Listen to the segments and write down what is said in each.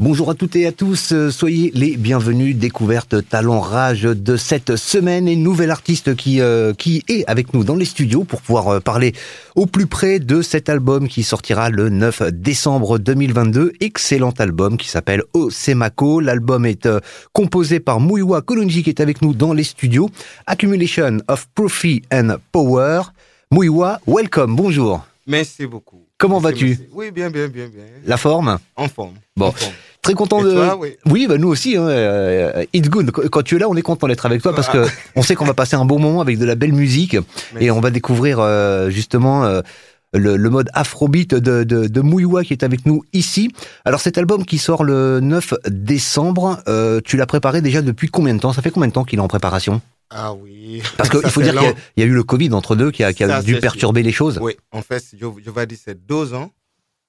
Bonjour à toutes et à tous, euh, soyez les bienvenus. Découverte talent rage de cette semaine et nouvel artiste qui euh, qui est avec nous dans les studios pour pouvoir euh, parler au plus près de cet album qui sortira le 9 décembre 2022. Excellent album qui s'appelle Osemako. L'album est composé par Muiwa Kolunji qui est avec nous dans les studios. Accumulation of Profit and Power. Muiwa, welcome, bonjour. Merci beaucoup. Comment vas-tu? Oui, bien, bien, bien, bien. La forme? En forme. Bon. En forme. Très content Et de. toi, oui. Oui, bah nous aussi. Hein, euh, it's good. Qu- Quand tu es là, on est content d'être avec toi parce que on sait qu'on va passer un bon moment avec de la belle musique et on va découvrir euh, justement euh, le, le mode afrobeat de, de, de Mouiwa qui est avec nous ici. Alors cet album qui sort le 9 décembre, euh, tu l'as préparé déjà depuis combien de temps? Ça fait combien de temps qu'il est en préparation? Ah oui. Parce qu'il faut dire qu'il y, a- y eu le Covid entre deux qui a, qui a dû perturber les choses. Oui, en fait, je, je vais dire c'est deux ans.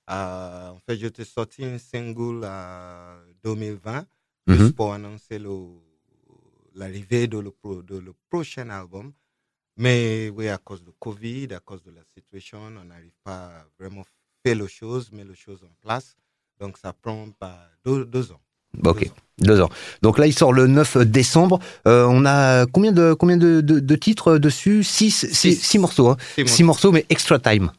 Euh, en fait, je t'ai sorti un single en 2020 Mhm. juste pour annoncer l'arrivée de le, pro- de le prochain album. Mais oui, à cause de Covid, à cause de la situation, on n'arrive pas à vraiment faire les choses, mettre les choses en place. Donc, ça prend deux, deux ans. Ok, Deux ans. deux ans. Donc là, il sort le 9 décembre. Euh, on a combien de combien de, de, de titres dessus? Six, six, Six. morceaux. Hein. Six morceaux, mais extra time.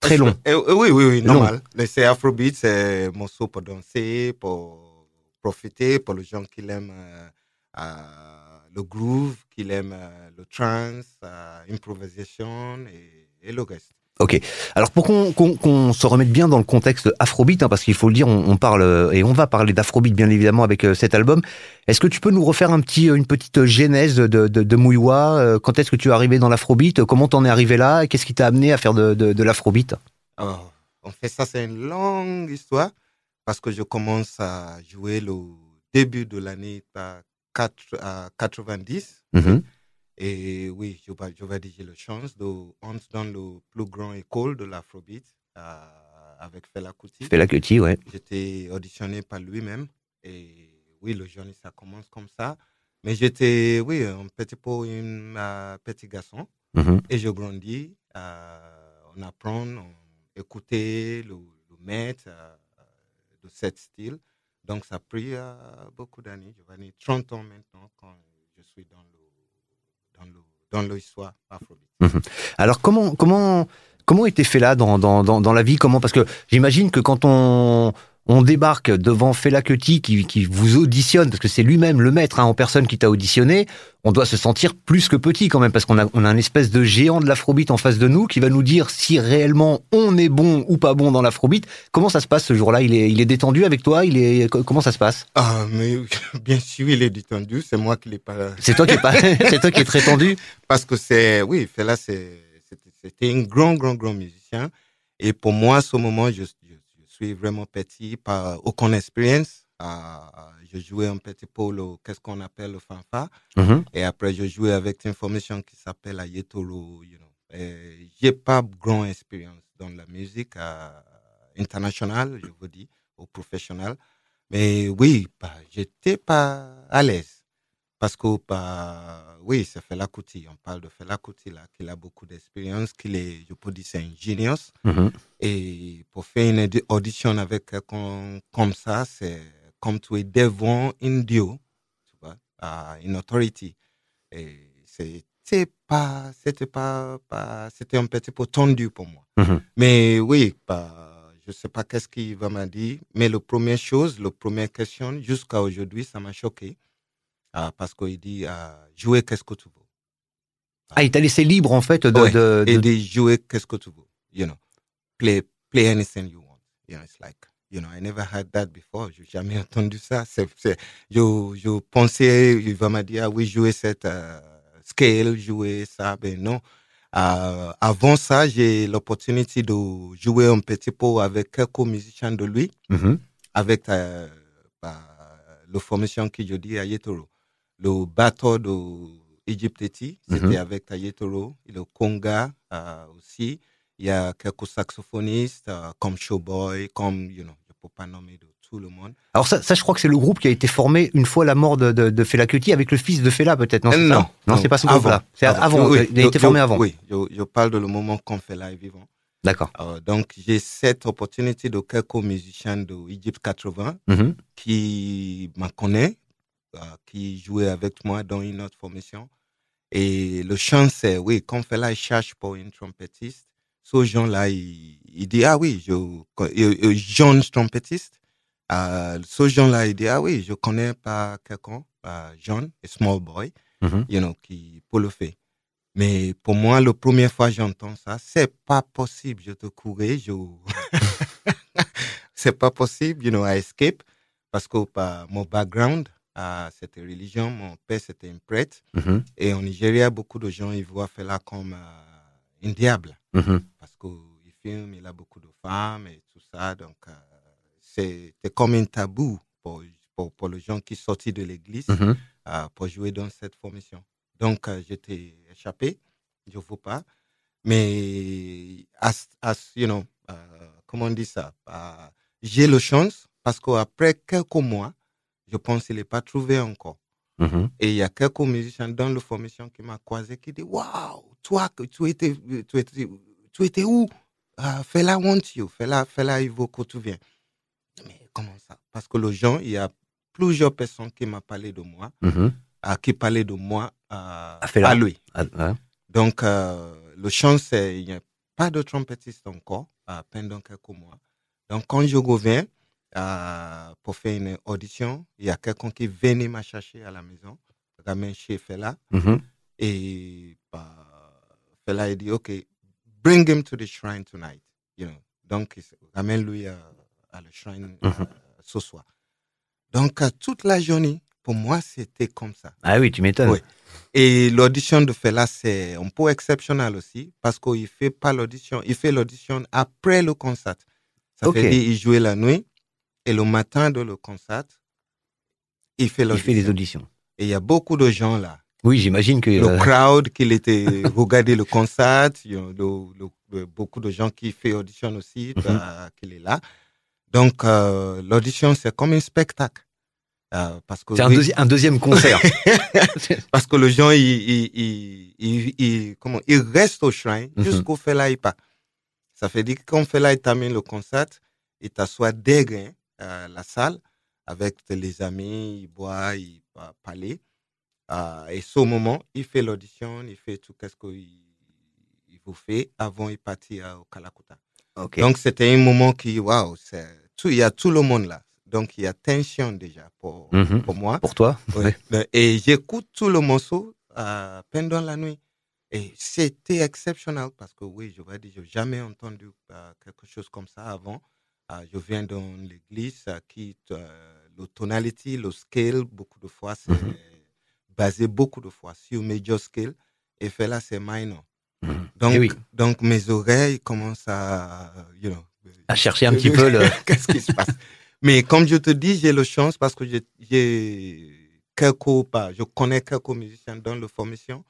Très long. Eh, eh, oui, oui, oui, normal. C'est Afrobeat, c'est un morceau pour danser, pour profiter, pour les gens qui aiment euh, euh, le groove, qui aiment euh, le trance, euh, improvisation et, et le reste. Ok. Alors pour qu'on se remette bien dans le contexte Afrobeat, hein, parce qu'il faut le dire, on, on parle euh, et on va parler d'Afrobeat bien évidemment avec euh, cet album. Est-ce que tu peux nous refaire un petit, euh, une petite genèse de, de, de Mouiwa Quand est-ce que tu es arrivé dans l'Afrobeat Comment t'en es arrivé là Qu'est-ce qui t'a amené à faire de, de, de l'Afrobeat? Alors, en fait, ça, c'est une longue histoire parce que je commence à jouer le début de l'année à quatre- à 90. Mhm. Et oui, je vais, je vais dire, j'ai la chance d'entrer dans le plus grand école de l'Afrobeat euh, avec Fela Kuti. Fais la cutie, ouais. J'étais auditionné par lui-même. Et oui, le journée, ça commence comme ça. Mais j'étais, oui, un petit peu un euh, petit garçon. Mhm. Et je grandis. euh, on apprend, on écouter le, le maître de cet style. Donc, ça a pris euh, beaucoup d'années. Je vais dire 30 ans maintenant quand je suis dans le, dans l'histoire afrobeat. Alors comment comment comment était Fela dans dans dans, dans la vie? Comment? Parce que j'imagine que quand on on débarque devant Fela Kuti qui, qui vous auditionne parce que c'est lui-même le maître hein, en personne qui t'a auditionné, on doit se sentir plus que petit quand même parce qu'on a on a un espèce de géant de l'afrobeat en face de nous qui va nous dire si réellement on est bon ou pas bon dans l'afrobeat. Comment ça se passe ce jour-là? Il est il est détendu avec toi? Il est co- comment ça se passe? Ah, mais bien sûr, il est détendu. C'est moi qui l'ai pas. C'est toi qui est pas c'est toi qui est très tendu. Parce que c'est, oui, Fela, c'est, c'était- un grand, grand, grand musicien. Et pour moi, à ce moment, je suis vraiment petit, par aucune expérience. Ah, je jouais un petit peu le, qu'est-ce qu'on appelle le fanfare. Mhm. Et après, je jouais avec une formation qui s'appelle Ayetoro, you know. J'ai pas grand expérience dans la musique internationale, je vous dis, ou professionnelle. Mais oui, bah, j'étais pas à l'aise. Parce que, bah, oui, c'est Fela Kuti. On parle de Fela Kuti, là, qui a beaucoup d'expérience, qu'il est, je peux dire, c'est un genius. Mhm. Et pour faire une audi- audition avec quelqu'un comme ça, c'est comme tu es devant un dieu, tu vois, à une autorité. Et c'était pas, c'était pas, pas- c'était un petit peu tendu pour moi. Mhm. Mais oui, bah, je sais pas qu'est-ce qu'il va me dire, mais la première chose, la première question, jusqu'à aujourd'hui, ça m'a choqué. Ah, parce qu'il dit, ah, jouer qu'est-ce que tu veux. Ah, il t'a laissé libre en fait de, Ouais. de, Et de- de jouer qu'est-ce que tu veux. You know, play, play anything you want. You know, it's like, you know, I never had that before. J'ai jamais entendu ça. C'est, c'est, je, je pensais, il va me dire, ah oui, jouer cette euh, scale, jouer ça. Ben non. Euh, avant ça, j'ai l'opportunité de jouer un petit peu avec quelques musiciens de lui Mhm. avec euh, bah, le formation que je dis à Yetoro. Le bateau de Egypte, c'était Mhm. avec Yetoro. Et le Conga euh, aussi. Il y a quelques saxophonistes euh, comme Showboy, comme, you know, je ne peux pas nommer de tout le monde. Alors ça, ça, je crois que c'est le groupe qui a été formé une fois la mort de, de, de Fela Kuti avec le fils de Fela peut-être. Non, ça non, c'est pas ce groupe-là. C'est avant. Oui, il a été formé avant. Oui, je, je parle de le moment qu'on fait live vivant. D'accord. Euh, donc, j'ai cette opportunité de quelques musiciens de Egypte 80 Mhm. qui me connaissent, qui jouaient avec moi dans une autre formation. Et le chant, c'est, oui, quand fait là, il cherche pour une trompettiste. Ce gens-là, il, il dit, ah oui, je, euh, euh, jeune trompettiste. Euh, ce gens-là, il dit, ah oui, je connais pas quelqu'un, euh, a small boy, Mhm. you know, qui peut le faire. Mais pour moi, la première fois que j'entends ça, c'est pas possible. Je te courais, je... c'est pas possible, you know, I escape. Parce que par mon background, euh, c'était religion, mon père c'était un prêtre. Mhm. Et en Nigeria, beaucoup de gens, ils voient Fela comme euh, un diable. Mhm. Parce qu'il filme, il a beaucoup de femmes et tout ça. Donc, euh, c'est c'est comme un tabou pour, pour, pour les gens qui sortent de l'église Mhm. euh, pour jouer dans cette formation. Donc, euh, j'étais échappé, je ne veux pas. Mais, as, as, you know, comment on dit ça? J'ai la chance parce qu'après quelques mois, je pense qu'il n'est pas trouvé encore. Mhm. Et il y a quelques musiciens dans la formation qui m'ont croisé qui disent Waouh, toi, tu étais, tu étais, tu étais où? Uh, Fela want you. Fela, Fela, il veut que tu viennes. Mais comment ça? Parce que les gens, il y a plusieurs personnes qui m'ont parlé de moi, euh, qui parlaient de moi Fela. à lui. Ah, ouais. Donc, euh, le chant, c'est il n'y a pas de trompettiste encore pendant quelques mois. Donc, quand je reviens euh, pour faire une audition, il y a quelqu'un qui venait me chercher à la maison, ramène chez Fela, Mhm. et bah, Fela il dit, OK, bring him to the shrine tonight. You know. Donc, ramène-lui à, à le shrine euh, Mhm. ce soir. Donc, euh, toute la journée, pour moi, c'était comme ça. Ah oui, tu m'étonnes. Oui. Et l'audition de Fela, c'est un peu exceptionnel aussi, parce qu'il fait pas l'audition, il fait l'audition après le concert. Ça Ok. veut dire il jouait la nuit, et le matin de le concert, il fait Il fait les l'audition. auditions. Et il y a beaucoup de gens là. Oui, j'imagine que. Le euh, crowd qui était regarder le concert, il y a le- le- le- beaucoup de gens qui fait audition aussi, Mhm. euh, qu'il est là. Donc, euh, l'audition, c'est comme un spectacle. Euh, parce que c'est un, oui, deuxi- un deuxième concert. parce que les gens, ils, ils- ils- comment, ils restent au shrine Mhm. jusqu'au Fela il pas. Ça fait dire que quand Fela il termine le concert, il t'assoit derrière euh, la salle avec les amis, il boit, il va parler. Euh, et ce moment, il fait l'audition, il fait tout ce qu'il il vous fait avant de partir euh, au Kalakuta. Ok. Donc, c'était un moment qui, waouh, il y a tout le monde là. Donc, il y a tension déjà pour, Mhm. pour moi. Pour toi Oui. Et j'écoute tout le morceau euh, pendant la nuit. Et c'était exceptionnel parce que oui, je vais dire, je n'ai jamais entendu euh, quelque chose comme ça avant. Euh, je viens dans l'église qui, euh, le tonality, le scale, beaucoup de fois, c'est Mhm. basé beaucoup de fois sur major scale. Et fait là, c'est minor. Mhm. Donc, Eh oui. donc mes oreilles commencent à, you know, À chercher un petit peu le. Qu'est-ce qui se passe Mais comme je te dis, j'ai la chance parce que j'ai- quelques pas, je connais quelques musiciens dans la formation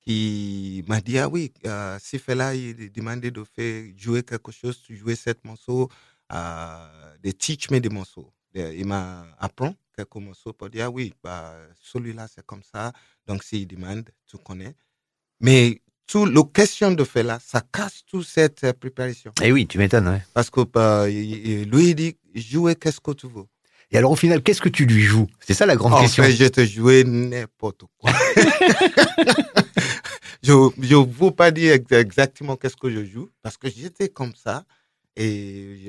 qui m'a dit ah oui, euh, si Fela il demandait de faire jouer quelque chose, tu jouer cet morceau, euh, de teach me des morceaux. De- Il m'a appris quelques morceaux pour dire ah oui, bah, celui-là c'est comme ça. Donc s'il demande, tu connais. Mais tout le question de Fela, ça casse toute cette euh, préparation. Eh oui, tu m'étonnes. ouais. Parce que bah, lui, il dit, jouer qu'est-ce que tu veux? Et alors, au final, qu'est-ce que tu lui joues? C'est ça la grande En question. fait, je te jouais n'importe quoi. je ne veux pas dire ex- exactement qu'est-ce que je joue, parce que j'étais comme ça, et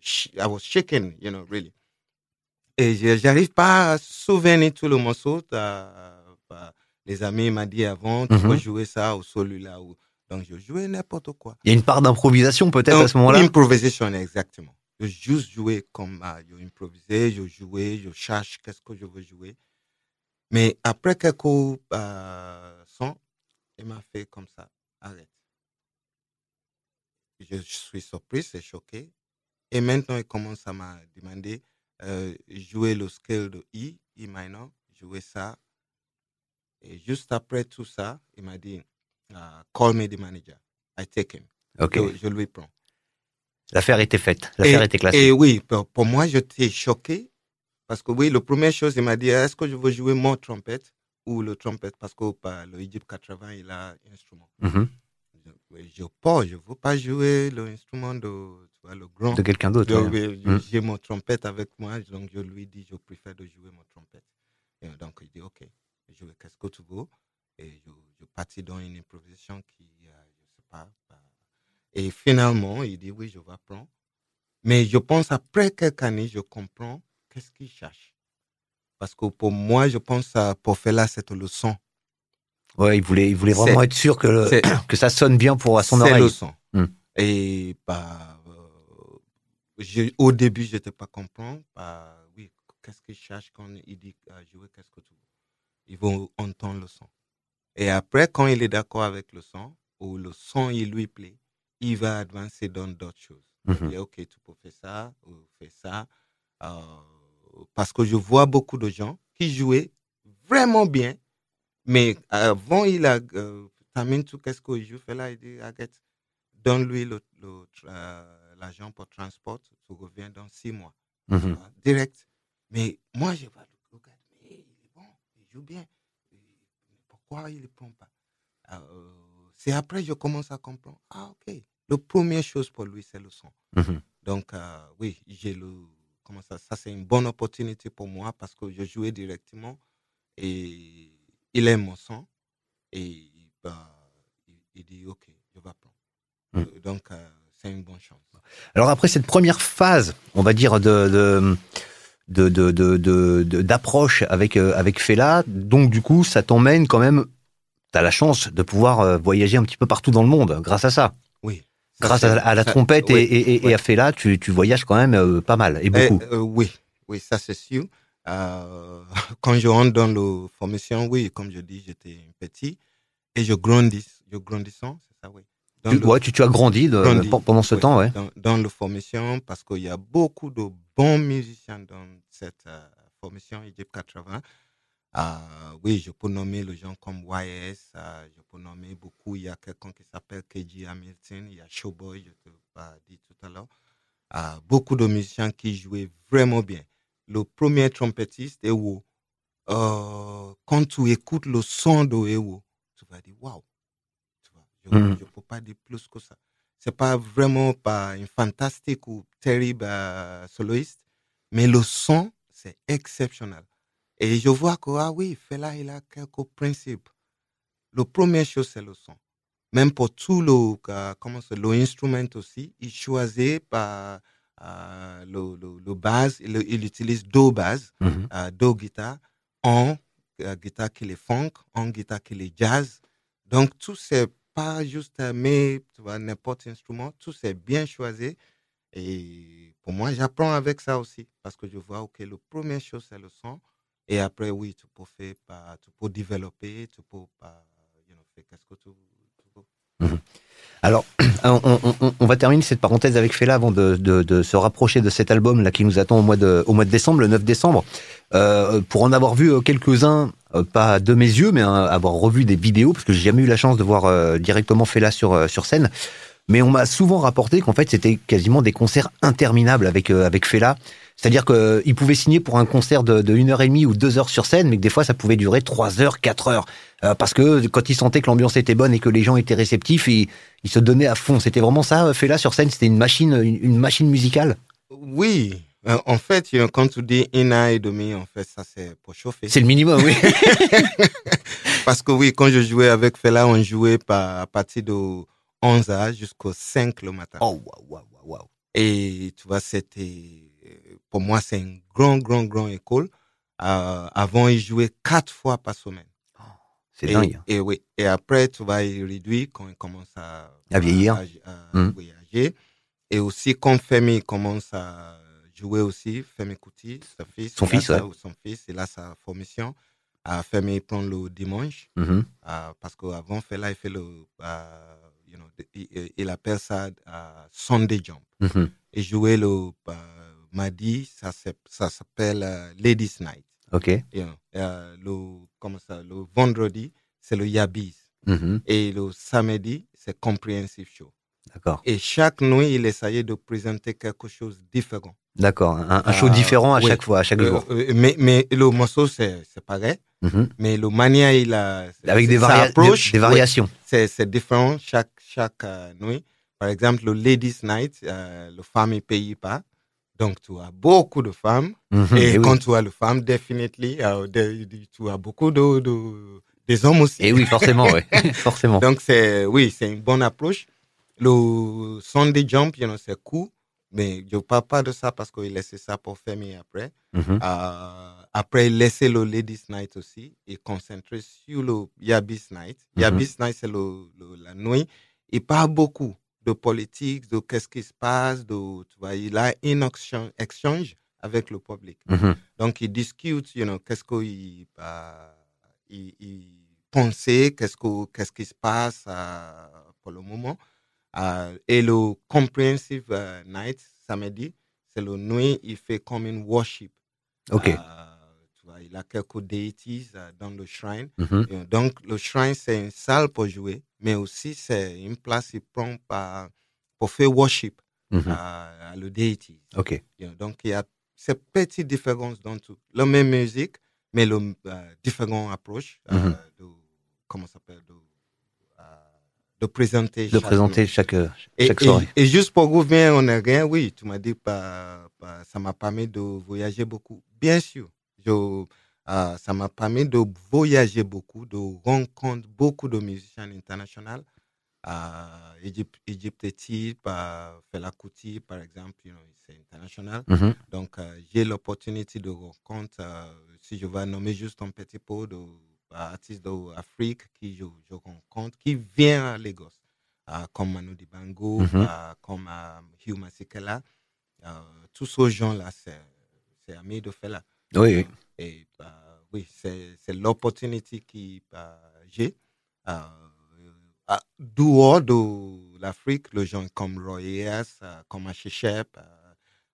sh- I was shaken, you know, really. Et je n'arrive pas à souvenir tout le morceau. bah, les amis m'ont dit avant, tu Mhm. peux jouer ça ou celui-là. Ou... Donc, je jouais n'importe quoi. Il y a une part d'improvisation peut-être à ce moment-là? Improvisation, exactement. Je juste jouais comme euh, je improvisais, je jouais, je cherche qu'est-ce que je veux jouer. Mais après quelques euh, sons, il m'a fait comme ça, arrête. Je suis surpris et choqué. Et maintenant, il commence à me demander euh, jouer le scale de I, I minor, jouer ça. Et juste après tout ça, il m'a dit, euh, call me the manager. I take him. Ok. Je, je lui prends. L'affaire était faite. L'affaire était classée. Et oui, pour, pour moi, j'étais choqué. Parce que oui, la première chose, il m'a dit, est-ce que je veux jouer mon trompette ou le trompette? Parce que bah, le Egypt 80, il a un instrument. Mhm. Je pas, je veux pas jouer l'instrument de, tu vois, le grand. De quelqu'un d'autre. Je- ouais. je- Mm. J'ai mon trompette avec moi, donc je lui dis, je préfère de jouer mon trompette. Et donc il dit, ok, je vais qu'est-ce que tu veux? Et je, je partis dans une improvisation qui, euh, je sais pas. bah, et finalement, il dit, oui, je vais apprendre. Mais je pense après quelques années, je comprends qu'est-ce qu'il cherche. Parce que pour moi, je pense pour faire là cette leçon. Ouais, il voulait, il voulait vraiment C'est- être sûr que, le- c'est- que ça sonne bien pour à son C'est oreille. le son. Mm. Et bah, euh, au début, je n'étais pas comprendre. Bah, oui, qu'est-ce qu'il cherche quand il dit à jouer, qu'est-ce que tu veux Ils vont entendre le son. Et après, quand il est d'accord avec le son, ou le son, il lui plaît, il va avancer dans d'autres choses. Il Mhm. dit, OK, tu peux faire ça, ou faire ça. Euh, parce que je vois beaucoup de gens qui jouaient vraiment bien, mais avant, il a euh, terminé tout qu'est-ce qu'il joue, fait là, il dit, Agathe, donne-lui le, le euh, pour transport, tu reviens dans six mois. Mhm. vois, direct. Mais moi, je vais le regarder, mais il est bon, il joue bien. Pourquoi il ne prend pas? Euh, C'est après que je commence à comprendre. Ah, ok. La première chose pour lui, c'est le son. Mhm. Donc, euh, oui, j'ai le. Comment ça Ça, c'est une bonne opportunité pour moi parce que je jouais directement et il aime mon son. Et bah, il, il dit OK, je vais apprendre. Mm. Euh, Donc, euh, c'est une bonne chance. Alors après cette première phase, on va dire de d'approche avec euh, avec Fela, donc du coup ça t'emmène quand même. T'as la chance de pouvoir euh, voyager un petit peu partout dans le monde grâce à ça. Oui. Grâce à, à la ça- trompette et, et, et- et oui. à Fela, tu, tu voyages quand même euh, pas mal et Eh, beaucoup. oui, oui, ça c'est sûr. Euh, quand je rentre dans la formation, oui, comme je dis, j'étais petit et je grandis, je grandissant, c'est ça, oui. Dans Tu, le- ouais, tu, tu as grandi, de- grandi, pe- pendant ce oui, temps, ouais. Dans, dans la formation, parce qu'il y a beaucoup de bons musiciens dans cette euh, formation Egypt 80. Euh, oui, je peux nommer les gens comme YS, euh, je peux nommer beaucoup. Il y a quelqu'un qui s'appelle KG Hamilton, il y a Showboy, je te l'ai dit tout à l'heure. Euh, beaucoup de musiciens qui jouaient vraiment bien. Le premier trompettiste, Ewo, euh, quand tu écoutes le son de Ewo, tu vas dire waouh. Je ne Mhm. peux pas dire plus que ça. C'est pas vraiment pas un fantastique ou terrible euh, soloiste, mais le son, c'est exceptionnel. Et je vois que, ah oui, Fela, il a quelques principes. La première chose, c'est le son. Même pour tout le, euh, comment c'est, l'instrument aussi, il choisit par euh, le, le, le base, il, il utilise deux bases, Mhm. euh, deux guitares, en euh, guitare qui est funk, en guitare qui est jazz. Donc, tout c'est pas juste mais tu vois, n'importe instrument, tout c'est bien choisi. Et pour moi, j'apprends avec ça aussi parce que je vois que la première chose, c'est le son. Et après, oui, tu peux faire, bah, tu peux développer, tu peux bah, you know, faire qu'est-ce que tu, veux. Alors, on, on- va terminer cette parenthèse avec Fela avant de, se rapprocher de cet album là qui nous attend au mois de, décembre, le 9 décembre. Euh, pour en avoir vu euh, quelques-uns, euh, pas de mes yeux, mais hein, avoir revu des vidéos, parce que j'ai jamais eu la chance de voir directement Fela sur, scène. Mais on m'a souvent rapporté qu'en fait c'était quasiment des concerts interminables avec avec Fela. C'est-à-dire qu'il pouvait signer pour un concert de, de 1 heure et demie ou deux heures sur scène, mais que des fois ça pouvait durer 3 heures, 4 heures. Euh, parce que quand il sentait que l'ambiance était bonne et que les gens étaient réceptifs, il, se donnait à fond. C'était vraiment ça, Fela sur scène, c'était une machine, une, une machine musicale. Oui, euh, en fait, quand tu dis une heure et demie, en fait, ça c'est pour chauffer. C'est le minimum, oui. Parce que oui, quand je jouais avec Fela, on jouait par, à partir de 11 h jusqu'au 5 le matin. oh, waouh, waouh, waouh, waouh. Et tu vois, c'était, pour moi, c'est une grande, grande, grande école. Euh, avant, il jouait quatre fois par semaine. C'est et, dingue. Et oui. Et après, tu vois, il réduit quand il commence à, À vieillir. à- à Mhm. voyager. Et aussi, quand Femi commence à jouer aussi, Femi Kuti, son fils. Son fils, sa-. Son fils, il a sa formation. Euh, Femi prend le dimanche. Euh, parce qu'avant, Fela, il fait le, euh, you know, il, il appelle ça euh, Sunday Jump. Et jouer le ça, s'app- ça s'appelle euh, Ladies Night. Ok. Euh, le, comment ça, le vendredi, c'est le Yabis. Mhm. Et le samedi, c'est Comprehensive Show. D'accord. Et chaque nuit, il essayait de présenter quelque chose de différent. D'accord, un, show différent à chaque fois, à chaque jour. mais, mais le morceau, c'est pareil. Mhm. Mais le manière, il a. Avec des, des, variations. c'est différent chaque, chaque nuit. Par exemple, le Ladies Night, le femme ne paye pas. Donc, tu as beaucoup de femmes. Mhm. et, quand tu as le femme, définitivement, tu as beaucoup de, de, des hommes aussi. Et oui, forcément, oui. forcément. Donc, c'est, oui, c'est une bonne approche. Le Sunday Jump, you know, c'est cool. Mais je ne parle pas de ça parce qu'il laissait ça pour fermer après. Mhm. Euh, après, il laissait le Ladies Night aussi et concentrer sur le Yabis Night. Mm Yabis Night, c'est le, la nuit. Il parle beaucoup de politique, de qu'est-ce qui se passe, de, tu vois, il a un exchange avec le public. Mhm. Donc, il discute, you know, qu'est-ce qu'il il, il pensait, qu'est-ce, que, qu'est-ce qui se passe euh, pour le moment. Euh, et le Comprehensive euh, Night, samedi, c'est le nuit, il fait comme une worship. Ok. tu vois, il a quelques déités dans le shrine. Mhm. donc, le shrine, c'est une salle pour jouer mais aussi c'est une place qu'il prend pour faire worship mhm. à, le deity. Ok. Donc il y a ces petites différences dans tout. La même musique, mais le euh, différent approche euh, mhm. de comment s'appelle de, euh, de présenter de chaque présenter chaque, chaque et, soirée. Et, juste pour revenir en rien, oui, tu m'as dit pas, ça m'a permis de voyager beaucoup. Bien sûr, je euh, ça m'a permis de voyager beaucoup, de rencontrer beaucoup de musiciens internationaux. Euh, Egypte, Egypte Type, euh, Fela Kuti, par exemple, c'est international. Mm-hmm. Donc, euh, j'ai l'opportunité de rencontrer, si je vais nommer juste un petit peu d'artistes d'Afrique qui je, rencontre, qui viennent à Lagos, comme Manu Dibango, mm-hmm. comme Hugh Masekela. tous ces gens-là, c'est amis de Fela. Oui, oui. Et bah, oui, c'est l'opportunité que bah, j'ai. Euh, dehors de l'Afrique, les gens comme Royes, euh, comme Hachechep, euh,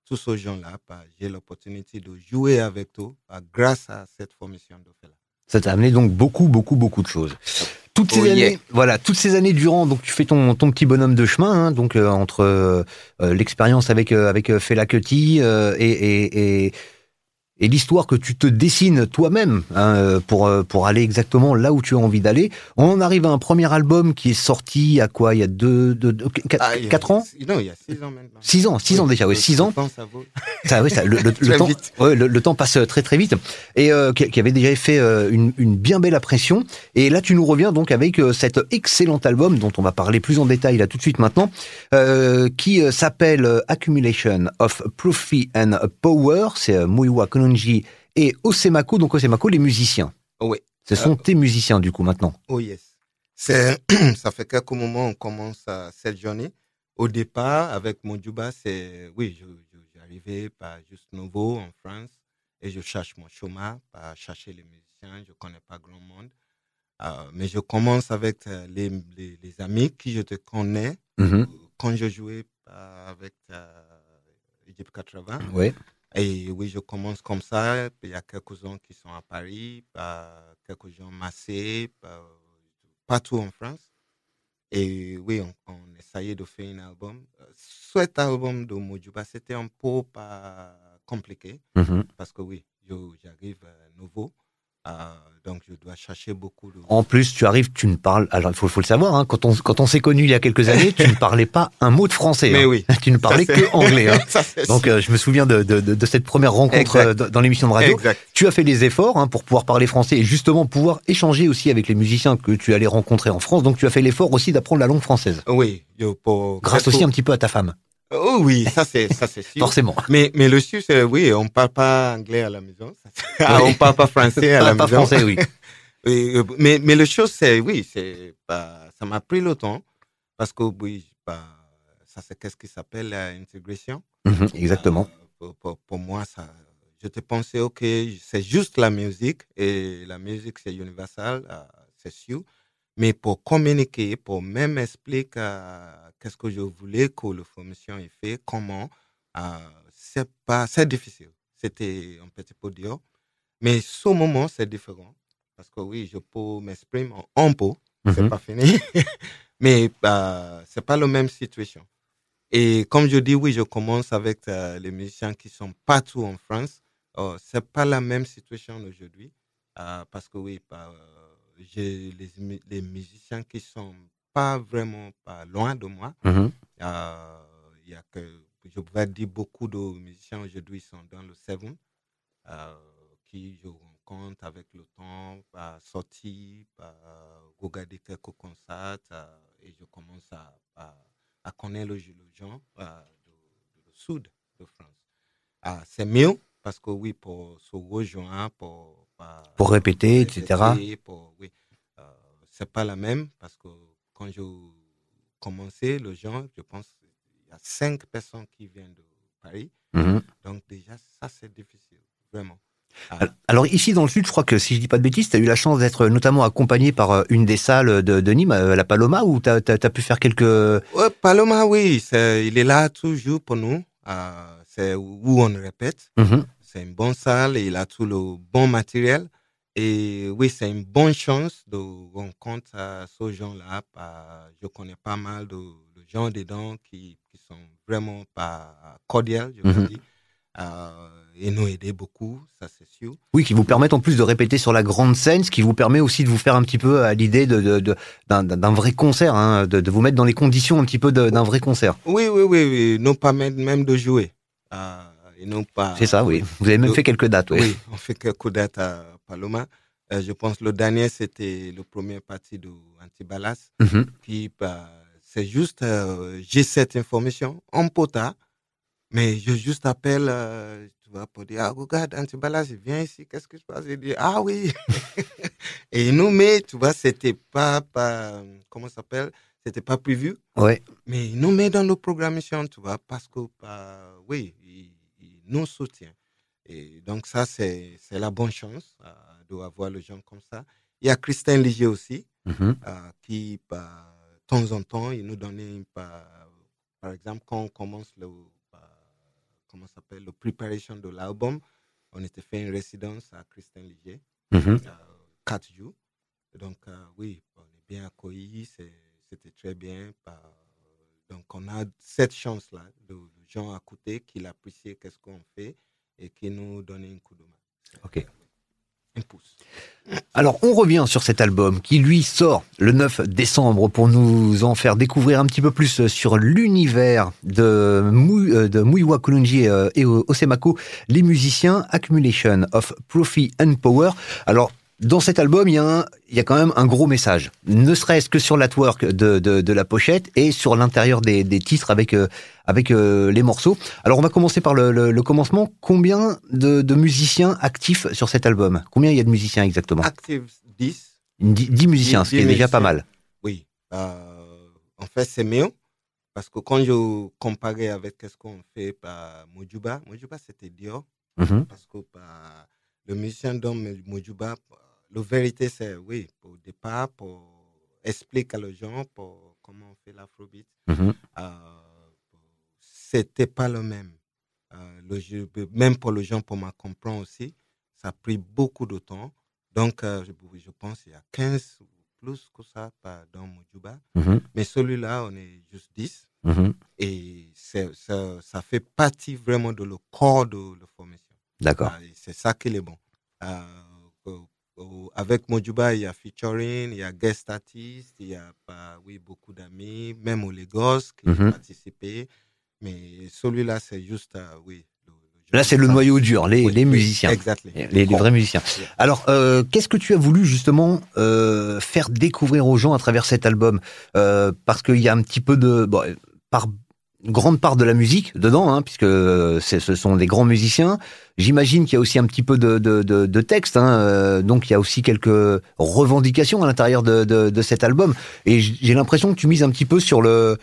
tous ces gens-là, bah, j'ai l'opportunité de jouer avec eux grâce à cette formation de Fela. Ça t'a amené donc beaucoup, beaucoup, beaucoup de choses. Toutes ces oh, années, voilà, toutes ces années durant, donc tu fais ton, ton petit bonhomme de chemin, hein, donc entre l'expérience avec avec Fela Kuti et, et, et et l'histoire que tu te dessines toi-même hein, euh, pour euh, pour aller exactement là où tu as envie d'aller. On arrive à un premier album qui est sorti à quoi? Il y a deux, deux, quatre, ah, ans? Non, il y a six ans maintenant. Six ans, six ans déjà, oui, six ans. ça, vaut. ça, oui, ça, le, le, temps, ouais, le, temps passe très très vite. Et euh, qui, avait déjà fait une, une, bien belle impression. Et là, tu nous reviens donc avec cet excellent album dont on va parler plus en détail là tout de suite maintenant, euh, qui s'appelle Accumulation of Profit and Power. C'est Muiwa et Osemako, donc Osemako, les musiciens. Oui. Ce sont tes musiciens, du coup, maintenant. Oh, yes. ça fait quelques moments on commence cette journée. Au départ, avec mon Djouba, c'est, oui, j'arrivais pas juste nouveau en France et je cherche mon chemin, pas chercher les musiciens, je connais pas grand monde. Euh, mais je commence avec euh, les, les, amis qui je te connais mm-hmm. quand je jouais avec euh, Egypt 80. Oui. Et oui, je commence comme ça. Il y a quelques-uns qui sont à Paris, quelques-uns massés, partout en France. Et oui, on, on, essayait de faire un album. Cet album de Mojuba, c'était un peu pas compliqué. Mm-hmm. Parce que oui, j'arrive nouveau. Euh, donc, je dois chercher beaucoup de... En plus, tu arrives, tu ne parles... Alors, il faut, faut, le savoir, hein, quand on, quand on s'est connu il y a quelques années, tu ne parlais pas un mot de français. Mais hein. oui. Tu ne parlais que anglais. Hein. donc, euh, je me souviens de, de, de, cette première rencontre euh, dans l'émission de radio. Exact. Tu as fait des efforts hein, pour pouvoir parler français et justement pouvoir échanger aussi avec les musiciens que tu allais rencontrer en France. Donc, tu as fait l'effort aussi d'apprendre la langue française. Oui. Pour... Grâce aussi un petit peu à ta femme. Oh oui, ça c'est ça c'est sûr. Forcément. Mais mais le c'est oui, on parle pas anglais à la maison. Ah, on parle pas français à la pas maison. français, oui. Euh, mais mais le chose c'est oui, c'est bah, ça m'a pris le temps parce que oui, bah, ça c'est qu'est-ce qui s'appelle l'intégration. Mhm, exactement. Euh, pour, pour, moi ça je te pensais OK, c'est juste la musique et la musique c'est universel, euh, c'est sûr. Mais pour communiquer, pour même expliquer qu'est-ce que je voulais que la formation ait fait, comment, euh, c'est pas, c'est difficile. C'était un petit peu dur. Mais ce moment, c'est différent. Parce que oui, je peux m'exprimer un peu. C'est mhm. pas fini. Mais euh, c'est pas la même situation. Et comme je dis, oui, je commence avec euh, les musiciens qui sont partout en France. Oh, c'est pas la même situation aujourd'hui. Euh, parce que oui, bah, j'ai les, les, musiciens qui sont pas vraiment pas loin de moi. Mhm. Il y a que, je pourrais dire, beaucoup de musiciens aujourd'hui sont dans le Seven, qui je rencontre avec le temps, à sortir, à regarder quelques concerts, et je commence à, à, connaître le, gens du sud de France. c'est mieux parce que oui, pour se rejoindre, pour, pour répéter, etc. Pour, oui, euh, c'est pas la même parce que quand je commençais, le gens, je pense il y a cinq personnes qui viennent de Paris. Mhm. Donc déjà, ça c'est difficile, vraiment. Ah. Alors ici dans le sud, je crois que si je dis pas de bêtises, tu as eu la chance d'être notamment accompagné par euh, une des salles de, de Nîmes, euh, la Paloma, où tu as, pu faire quelques... Ouais, Paloma, oui, il est là toujours pour nous. c'est où on répète. Mhm. C'est une bonne salle, il a tout le bon matériel. Et oui, c'est une bonne chance de rencontrer ce gens-là. Je connais pas mal de, gens dedans qui, qui sont vraiment pas cordiales, je mhm. dire. Euh, et nous aider beaucoup, ça c'est sûr. Oui, qui vous permettent en plus de répéter sur la grande scène, ce qui vous permet aussi de vous faire un petit peu à l'idée de, d'un, vrai concert, hein, de, vous mettre dans les conditions un petit peu d'un vrai concert. Oui, oui, oui, oui. non pas même de jouer. Euh, et non pas. C'est ça, oui. Vous avez même fait quelques dates, oui. Oui, on fait quelques dates à Paloma. Euh, je pense le dernier c'était le premier parti de Antibalas, mm qui bah, c'est juste j'ai cette information en pota mais je juste appelle, euh, tu vois, pour dire, ah, regarde, Antibalas, viens ici, qu'est-ce que je passe? Il dit, ah oui. et il nous met, tu vois, c'était pas, pas, comment ça s'appelle? C'était pas prévu. Ouais. Mais il nous met dans nos programmations, tu vois, parce que, bah, oui, il, nous soutient. Et donc, ça, c'est la bonne chance euh, d'avoir le gens comme ça. Il y a Christin Ligier aussi, mm-hmm. euh, qui, bah, de temps en temps, il nous donnait, bah, par exemple, quand on commence le comment s'appelle, le préparation de l'album. On était fait une résidence à Christian Ligier, mhm. euh, quatre jours. Donc, euh, oui, on est bien accueillis, c'était très bien. Donc, on a cette chance-là de, gens à côté qui l'apprécient, qu'est-ce qu'on fait et qui nous donnent un coup de main. Ok. Un Alors, on revient sur cet album qui, lui, sort le 9 décembre pour nous en faire découvrir un petit peu plus sur l'univers de, Mou, euh, de Muiwa Kulunji euh, et Osemako, les musiciens Accumulation of Profit and Power. Alors, dans cet album, il y, a un, il y a quand même un gros message, ne serait-ce que sur l'artwork de, de, de, la pochette et sur l'intérieur des, des, titres avec, euh, avec euh, les morceaux. Alors on va commencer par le, le, commencement. Combien de, de, musiciens actifs sur cet album? Combien il y a de musiciens exactement? Actifs 10. 10, musiciens, ce qui est déjà pas mal. Oui. Euh, en fait, c'est mieux. Parce que quand je comparais avec ce qu'on fait par Mojuba, Mojuba c'était Dior. Mm-hmm. Parce que par le musicien d'homme Mojuba, la vérité, c'est oui, au départ, pour expliquer aux gens pour comment on fait l'afrobeat, mm c'était pas le même. Euh, le, même pour les gens, pour me comprendre aussi, ça a pris beaucoup de temps. Donc, euh, je, je, pense qu'il y a 15 ou plus que ça dans Mojuba. Mhm. Mais celui-là, on est juste 10. Mhm. Et ça, ça, fait partie vraiment de le corps de la formation. D'accord. c'est ça qui est bon. Euh, avec Mojuba, il y a featuring, il y a guest artist, il y a bah, oui, beaucoup d'amis, même au Lagos qui ont mhm. participé. Mais celui-là, c'est juste, euh, oui. Là, c'est le noyau dur, les, les musiciens. Exactement. Les, vrais musiciens. Alors, euh, qu'est-ce que tu as voulu justement euh, faire découvrir aux gens à travers cet album? Parce qu'il y a un petit peu de... Bon, par grande part de la musique dedans, hein, puisque ce sont des grands musiciens. J'imagine qu'il y a aussi un petit peu de, de, de, texte, hein, euh, donc il y a aussi quelques revendications à l'intérieur de, de, cet album. Et j'ai l'impression que tu mises un petit peu sur le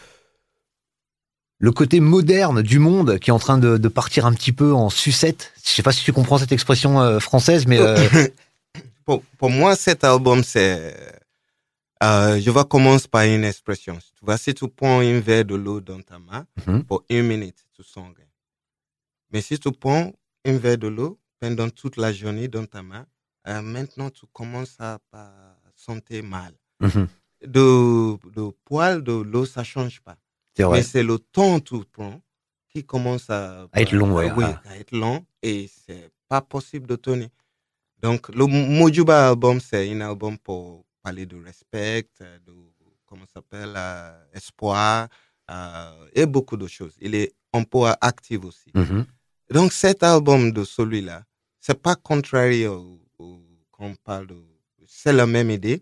le côté moderne du monde qui est en train de, partir un petit peu en sucette. Je sais pas si tu comprends cette expression euh, française, mais euh, pour, pour moi, cet album, c'est euh, je vais commencer par une expression. Tu vois, si tu prends un verre de l'eau dans ta main, mhm. pour une minute, tu sens rien. Mais si tu prends un verre de l'eau pendant toute la journée dans ta main, euh, maintenant tu commences à, sentir mal. Mhm. De, de poil, de l'eau, ça change pas. Mais c'est le temps tout prend qui commence à, être long, oui, à être long et c'est pas possible de tenir. Donc, le Mojuba album, c'est un album pour parler de respect, de, comment s'appelle, euh, espoir, euh, et beaucoup de choses. Il est un peu actif aussi. Mm-hmm. Donc, cet album de celui-là, c'est pas contraire au, qu'on parle de, c'est la même idée,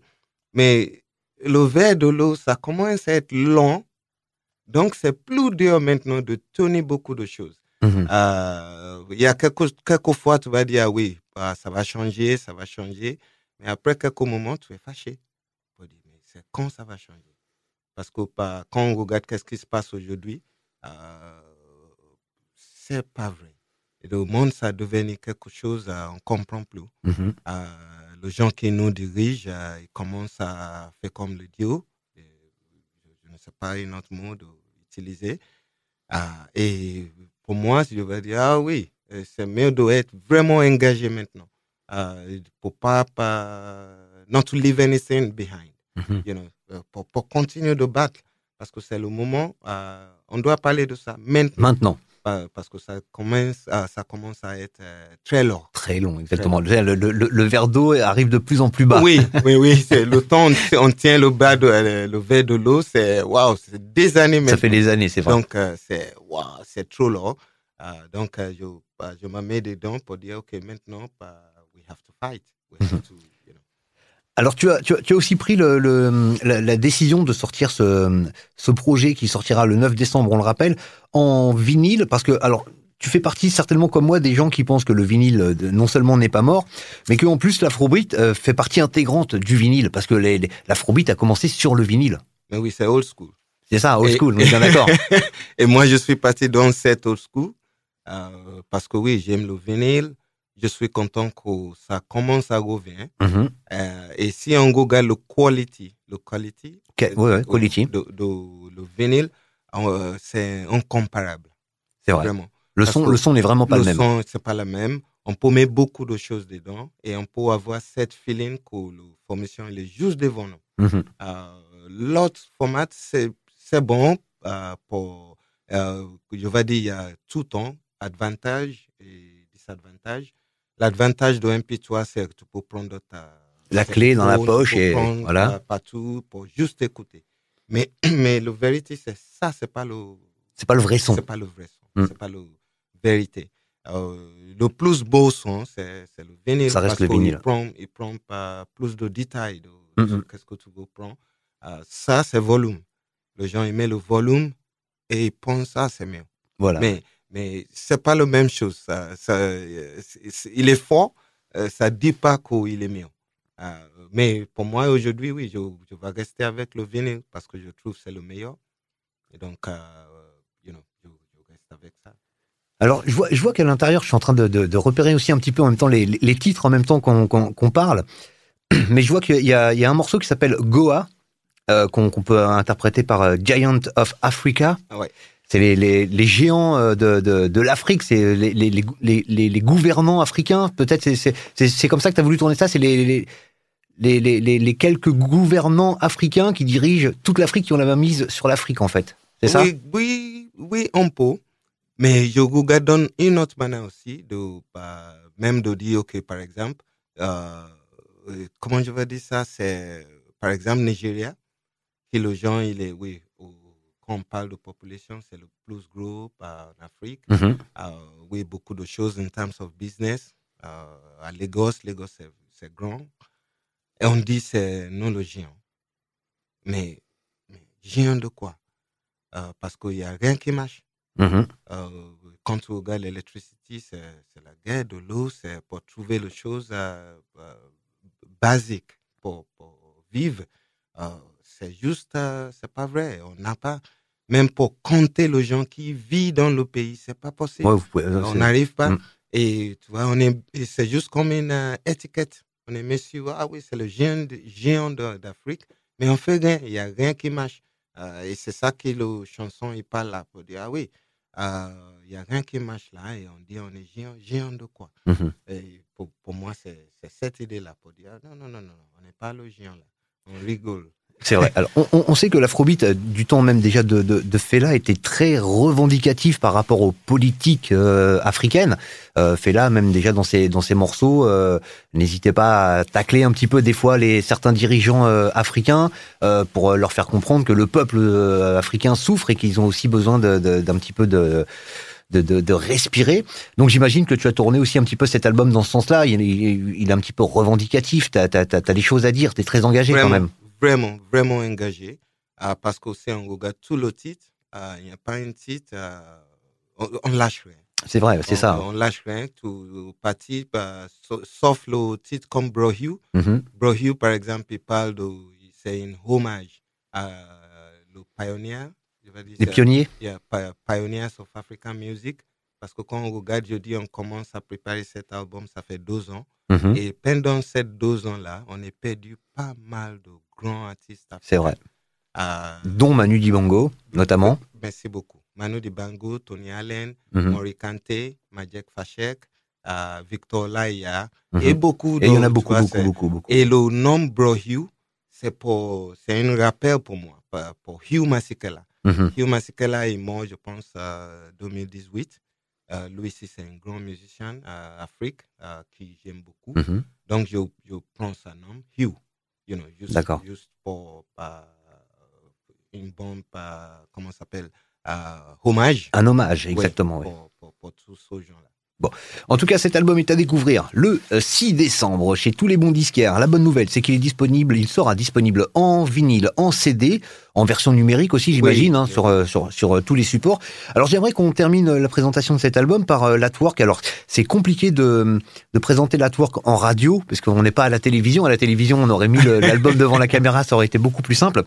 mais le verre de l'eau, ça commence à être long donc, c'est plus dur maintenant de tenir beaucoup de choses. Mhm. Euh, il y a quelques, quelques fois, tu vas dire, oui, bah, ça va changer, ça va changer. Mais après quelques moments, tu es fâché. Tu dire, mais c'est quand ça va changer? Parce que quand on regarde qu'est-ce qui se passe aujourd'hui, euh, c'est pas vrai. Et le monde, ça a devenu quelque chose, euh, on ne comprend plus. Mhm. Euh, les gens qui nous dirigent, ils commencent à faire comme le Dieu c'est pas un autre mot d'utiliser. Ah, et pour moi, je vais dire, ah oui, euh, c'est mieux d'être vraiment engagé maintenant. Uh, pour pas, pas, not to leave anything behind, mm-hmm. you know, euh, pour, pour, continuer de battre. Parce que c'est le moment, uh, on doit parler de ça maintenant. Maintenant parce que ça commence, à, ça commence à être euh, très long. Très long, exactement. Le, le, le, verre d'eau arrive de plus en plus bas. Oui, oui, oui. Le temps, on tient le bas de, euh, le verre de l'eau, c'est waouh, c'est des années maintenant. Ça fait des années, c'est vrai. Donc euh, c'est waouh, c'est trop long. donc je, bah, je me mets dedans pour dire ok, maintenant, bah, have to fight. We have mhm. alors tu as, tu as, aussi pris le, la, décision de sortir ce, ce projet qui sortira le 9 décembre, on le rappelle, en vinyle, parce que alors tu fais partie certainement comme moi des gens qui pensent que le vinyle euh, non seulement n'est pas mort, mais qu'en plus l'afrobeat euh, fait partie intégrante du vinyle, parce que l'afrobeat a commencé sur le vinyle. Mais oui, c'est old school. C'est ça, old school, on est bien d'accord. Et moi, je suis parti dans cette old school, euh, parce que oui, j'aime le vinyle, je suis content que ça commence à revenir. Euh, et si on regarde le quality, le quality, euh, quality. De, le vinyle, euh, c'est incomparable. C'est vrai. Vraiment. Le son, le son n'est vraiment pas le, même. Le son, c'est pas le même. On peut mettre beaucoup de choses dedans et on peut avoir cette feeling que la formation est juste devant nous. Mm-hmm. L'autre format, c'est, c'est bon pour, je vais dire, il y a tout temps, avantage et disadvantage. L'avantage de MP3, c'est que tu peux prendre ta la clé dans la poche et voilà. Partout pour juste écouter. Mais, mais le vérité, c'est ça, c'est pas le. C'est pas le vrai son. C'est pas le vrai son. Mm. C'est pas le vérité. Euh, le plus beau son, c'est le vinyle. Ça reste le vinyle. Il prend, il prend pas plus de détails de, qu'est-ce que tu veux prendre. Euh, ça, c'est volume. Les gens, mettent le volume et ils pensent ça, c'est mieux. Voilà. Mais mais c'est pas la même chose. Ça, ça il est fort, euh, ça dit pas qu'il est mieux. Euh, mais pour moi, aujourd'hui, oui, je, je, vais rester avec le vinyle parce que je trouve que c'est le meilleur. Et donc, euh, you know, je, je, reste avec ça. Alors, je vois, je vois qu'à l'intérieur, je suis en train de, de, de, repérer aussi un petit peu en même temps les, les titres en même temps qu'on parle. Mais je vois qu'il y, y, a un morceau qui s'appelle Goa, qu'on peut interpréter par Giant of Africa. Ah ouais c'est les, les, les, géants euh, de, de, de l'Afrique, c'est les, les, gouvernants africains. Peut-être c'est comme ça que tu as voulu tourner ça. C'est les, les, quelques gouvernants africains qui dirigent toute l'Afrique, qui ont la main mise sur l'Afrique, en fait. C'est ça Oui, oui, un peu. Mais je regarde dans une autre manière aussi, de, bah, même de dire, OK, par exemple, euh, comment je vais dire ça, c'est, par exemple, Nigeria, qui le gens, il est, oui, on parle de population, c'est le plus gros en Afrique. Mm-hmm. Euh, oui, beaucoup de choses en termes of business. Euh, à Lagos, Lagos, c'est grand. Et on dit c'est non le géant. Mais, géant de quoi? Euh, Parce qu'il n'y a rien qui marche. Mm-hmm. quand tu regardes l'électricité, c'est la guerre de l'eau, c'est pour trouver les choses basiques pour, pour vivre c'est juste, c'est pas vrai. On n'a pas, même pour compter les gens qui vivent dans le pays, c'est pas possible. on n'arrive pas. Mm. Et tu vois, on est, c'est juste comme une euh, étiquette. On est monsieur, ah oui, c'est le géant, géant d'Afrique, mais on fait rien, il n'y a rien qui marche. Euh, et c'est ça que le chanson, il parle là, pour dire, ah oui, euh, il n'y a rien qui marche là, et on dit, on est géant, géant de quoi mm-hmm. Et pour, pour moi, c'est cette idée-là, pour dire, non, non, non, non, on n'est pas le géant là, on rigole. C'est vrai. Alors, on, on sait que l'afrobeat, euh, du temps même déjà de, de, de Fela, était très revendicatif par rapport aux politiques euh, africaines. Euh, Fela, même déjà dans ses, dans ses morceaux, euh, n'hésitait pas à tacler un petit peu des fois les certains dirigeants euh, africains pour leur faire comprendre que le peuple africain souffre et qu'ils ont aussi besoin d'un petit peu de de, de, de respirer. Donc j'imagine que tu as tourné aussi un petit peu cet album dans ce sens-là. Il, il, il, est un petit peu revendicatif. Tu as, as, as, des choses à dire. Tu es très engagé quand même. Vraiment, vraiment engagé. Euh, parce qu'aussi, on regarde tout le titre. Euh, il n'y a pas un titre. Euh, on, on, lâche rien. C'est vrai, c'est ça. On lâche rien. Tout parti, bah, sauf le titre comme Bro Hugh. Mm -hmm. Hugh, par exemple, il parle de. C'est un hommage à le pionnier les pionniers yeah, Pioneers of African Music. Parce que quand on regarde, je dis, on commence à préparer cet album, ça fait deux ans. Mm -hmm. Et pendant ces deux ans-là, on a perdu pas mal de grands artistes. C'est vrai. Euh, Dont Manu Dibango, notamment. Merci beaucoup. Manu Dibango, Tony Allen, Mm -hmm. Mori Kante, Majek Fashek, euh, Victor Laïa, Mhm. et beaucoup Et il y en a d'autres, beaucoup, vois, beaucoup, beaucoup, beaucoup. Et le nom Bro Hugh, c'est pour, c'est un rappel pour moi, pour- Hugh Masikela. Mhm. Hugh Masikela est mort, je pense, en 2018. Euh, lui aussi, c'est un grand musicien euh, Afrique euh, qui j'aime beaucoup. Mhm. Donc, je, je prends son nom, Hugh. You know, juste, D'accord. juste pour euh, une bonne, euh, comment ça s'appelle, euh, hommage. Un hommage, Ouais, exactement. oui. pour, pour, pour tous ces gens-là. En tout cas, cet album est à découvrir le euh, 6 décembre chez tous les bons disquaires. La bonne nouvelle, c'est qu'il est disponible, il sera disponible en vinyle, en CD, en version numérique aussi, j'imagine, Oui. hein, sur, euh, sur, sur euh, tous les supports. Alors, j'aimerais qu'on termine euh, la présentation de cet album par euh, l'Atwork. Alors, c'est compliqué de, de présenter l'Atwork en radio, parce qu'on n'est pas à la télévision. À la télévision, on aurait mis l'album devant la caméra, ça aurait été beaucoup plus simple.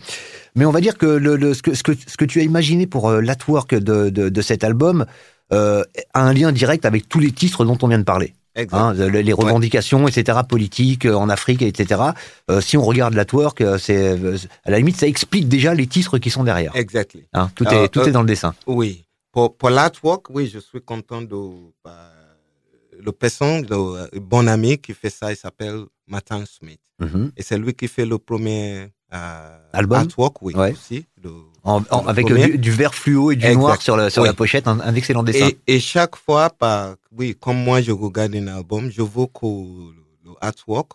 Mais on va dire que, le, le- ce, que, ce, que ce que tu as imaginé pour euh, l'Atwork de, de, de cet album euh, a un lien direct avec tous les titres dont on vient de parler. Hein, les les revendications, etc., politiques euh, en Afrique, etc. Euh, si on regarde euh, c'est euh, à la limite ça explique déjà les titres qui sont derrière. Exactly. Hein, tout Alors, est tout est dans le dessin. Oui. Pour, pour l'artwork, oui, je suis content de bah, le personne, le bon ami qui fait ça, il s'appelle Martin Smith. Mhm. Et c'est lui qui fait le premier Album artwork, oui, Ouais. aussi. le- En- en- le avec euh, du, du vert fluo et du Exact. noir sur, le, sur Oui. la pochette, un, un excellent dessin. Et, et chaque fois, par, oui, comme moi je regarde un album, je veux que le, artwork,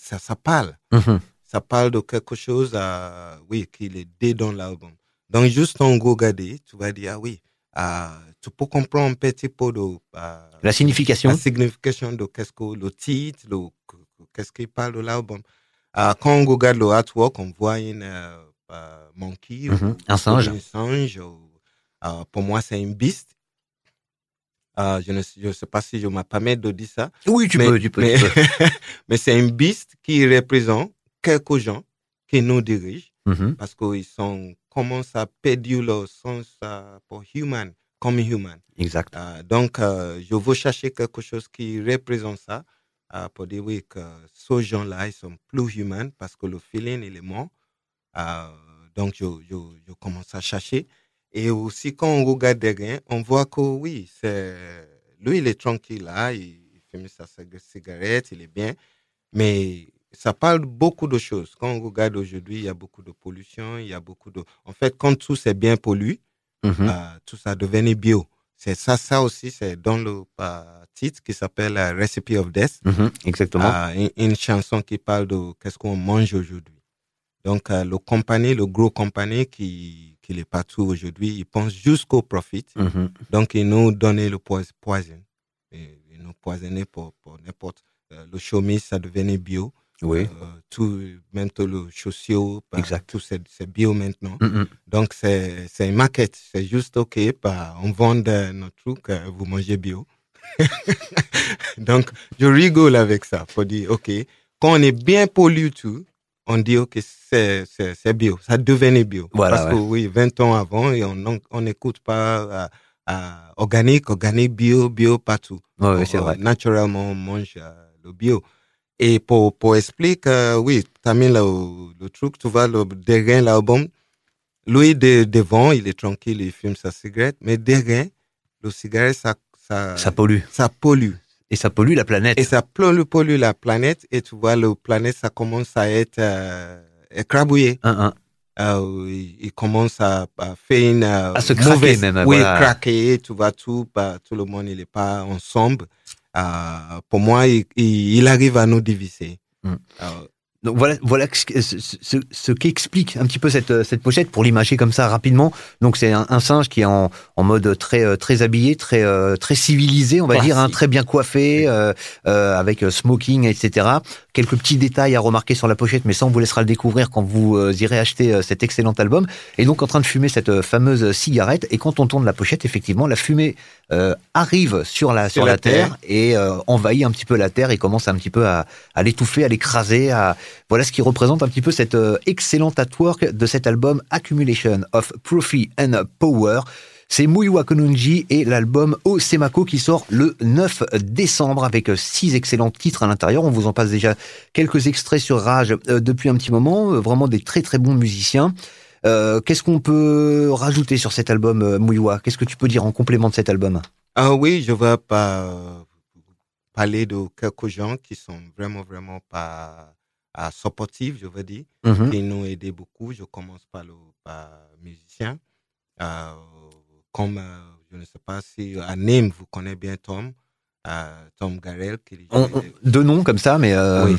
ça, ça parle. Mhm. Ça parle de quelque chose, euh, oui, qu'il est dès dans l'album. Donc, juste en regarder, tu vas dire, ah oui, euh, tu peux comprendre un petit peu de, euh, La signification. la signification de qu'est-ce que le titre, qu'est-ce qu'il parle de l'album. Quand on regarde le artwork, on voit une euh, euh, monkey, Mhm. ou- Un singe. un singe. ou- euh, pour moi, c'est un beast. Euh, je ne sais, je sais pas si je me permets de dire ça, Oui, tu mais, peux, tu peux. mais, c'est un beast qui représente quelques gens qui nous dirigent Mhm. parce qu'ils sont commencent à perdre leur sens pour human, comme human. Exact. Euh, donc, euh, je veux chercher quelque chose qui représente ça pour dire oui que ces gens-là, ils sont plus humains parce que le feeling, il est mort. Euh, donc, je, je, je commence à chercher. Et aussi, quand on regarde derrière, on voit que oui, c'est lui, il est tranquille là, il, il fume sa cig- cigarette, il est bien. Mais ça parle beaucoup de choses. Quand on regarde aujourd'hui, il y a beaucoup de pollution, il y a beaucoup de... En fait, quand tout c'est bien pollué, Mhm. euh, tout ça devenait bio. C'est ça, ça aussi, c'est dans le titre qui s'appelle euh, Recipe of Death, Mhm. Exactement. euh, une, une chanson qui parle de qu'est-ce qu'on mange aujourd'hui. Donc, euh, le compagnie, le gros compagnie qui, qui est partout aujourd'hui, il pense jusqu'au profit. Mhm. Donc, il nous donnait le poi- poison. Il nous poisonnait pour, pour n'importe. le chômage, ça devenait bio. Oui. Euh, tout, même tout le chaussure, Exact. tout c'est bio maintenant. Mhm. Donc, c'est c'est une maquette. C'est juste, OK, bah, on vend euh, notre truc, euh, vous mangez bio. Donc, je rigole avec ça pour dire, OK, quand on est bien pollué tout, on dit, OK, c'est c'est- bio. Ça devenait bio. Voilà, Parce que oui, 20 ans avant, et on on n'écoute pas euh, euh, organique, organique, bio, bio, partout. Ouais, Euh, vrai. Naturellement, on mange euh, le bio. Et pour, pour expliquer, euh, oui, tu as mis le, le truc, tu vois, le, derrière l'album, lui, de, devant, il est tranquille, il fume sa cigarette, mais derrière, le cigarette, ça, ça, Ça pollue. ça pollue. Et ça pollue la planète. Et ça pollue, pollue la planète, et tu vois, la planète, ça commence à être euh, écrabouillé. Euh, il, il commence à, à faire une euh, À se craquer mauvaise, même, oui, voilà. craquer, tu vois tout, bah, tout le monde il est pas ensemble. Euh, pour moi, il, il, il arrive à nous diviser. Mm. Euh, Donc voilà, voilà ce, ce, ce, ce qu'explique un petit peu cette, cette pochette pour l'imager comme ça rapidement. Donc c'est un, un singe qui est en, en mode très euh, très habillé, très euh, très civilisé, on va dire, hein, très bien coiffé, euh, euh, avec euh, smoking, etc. Quelques petits détails à remarquer sur la pochette, mais ça on vous laissera le découvrir quand vous euh, irez acheter euh, cet excellent album. Et donc en train de fumer cette euh, fameuse cigarette. Et quand on tourne la pochette, effectivement, la fumée euh, arrive sur la sur, la, la terre, terre. et euh, envahit un petit peu la terre et commence un petit peu à, à l'étouffer, à l'écraser, à voilà ce qui représente un petit peu cette euh, excellente artwork de cet album Accumulation of Profit and Power. C'est Muiwa Konunji et l'album Osemako qui sort le 9 décembre avec euh, six excellents titres à l'intérieur. On vous en passe déjà quelques extraits sur Rage euh, depuis un petit moment. Euh, Vraiment des très très bons musiciens. Euh, Qu'est-ce qu'on peut rajouter sur cet album euh, Muiwa Qu'est-ce que tu peux dire en complément de cet album? Ah oui, je vais pas parler de quelques gens qui sont vraiment, vraiment pas supportifs, je veux dire, Mhm. qui nous ont aidé beaucoup. Je commence par le par musicien. Euh, comme, je ne sais pas si à Nîmes, vous connaissez bien Tom, Tom Garel, qui On- on- Deux noms comme ça, mais euh, oui,